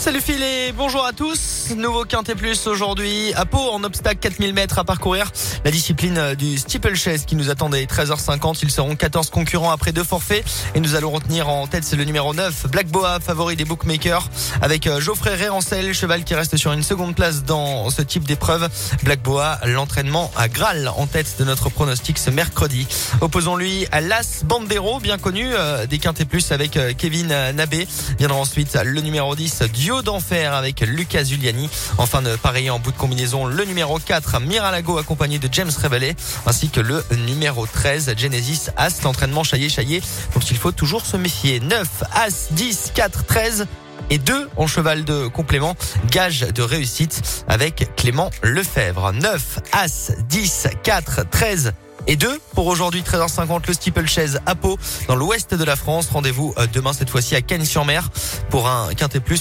Salut Phil et bonjour à tous. Nouveau Quintet Plus aujourd'hui à Pau en obstacle 4000 mètres à parcourir. La discipline du steeplechase qui nous attendait 13h50. Ils seront 14 concurrents après deux forfaits et nous allons retenir en tête le numéro 9 Black Boa favori des bookmakers avec euh, Geoffrey Réancel, cheval qui reste sur une seconde place dans ce type d'épreuve. Black Boa, l'entraînement à Graal en tête de notre pronostic ce mercredi. Opposons-lui à Las Bandero, bien connu euh, des Quintet Plus avec euh, Kevin Nabé. Viendra ensuite le numéro 10 D'enfer avec Lucas Giuliani. Enfin de pareil en bout de combinaison le numéro 4 Miralago accompagné de James Revelé ainsi que le numéro 13 Genesis As l'entraînement chaillé chaillé donc il faut toujours se méfier 9 As 10 4 13 et 2 en cheval de complément, gage de réussite avec Clément Lefebvre. 9, As, 10, 4, 13 et 2 pour aujourd'hui 13h50 le steeplechase à Pau dans l'ouest de la France. Rendez-vous euh, demain cette fois-ci à Cannes-sur-Mer pour un quintet plus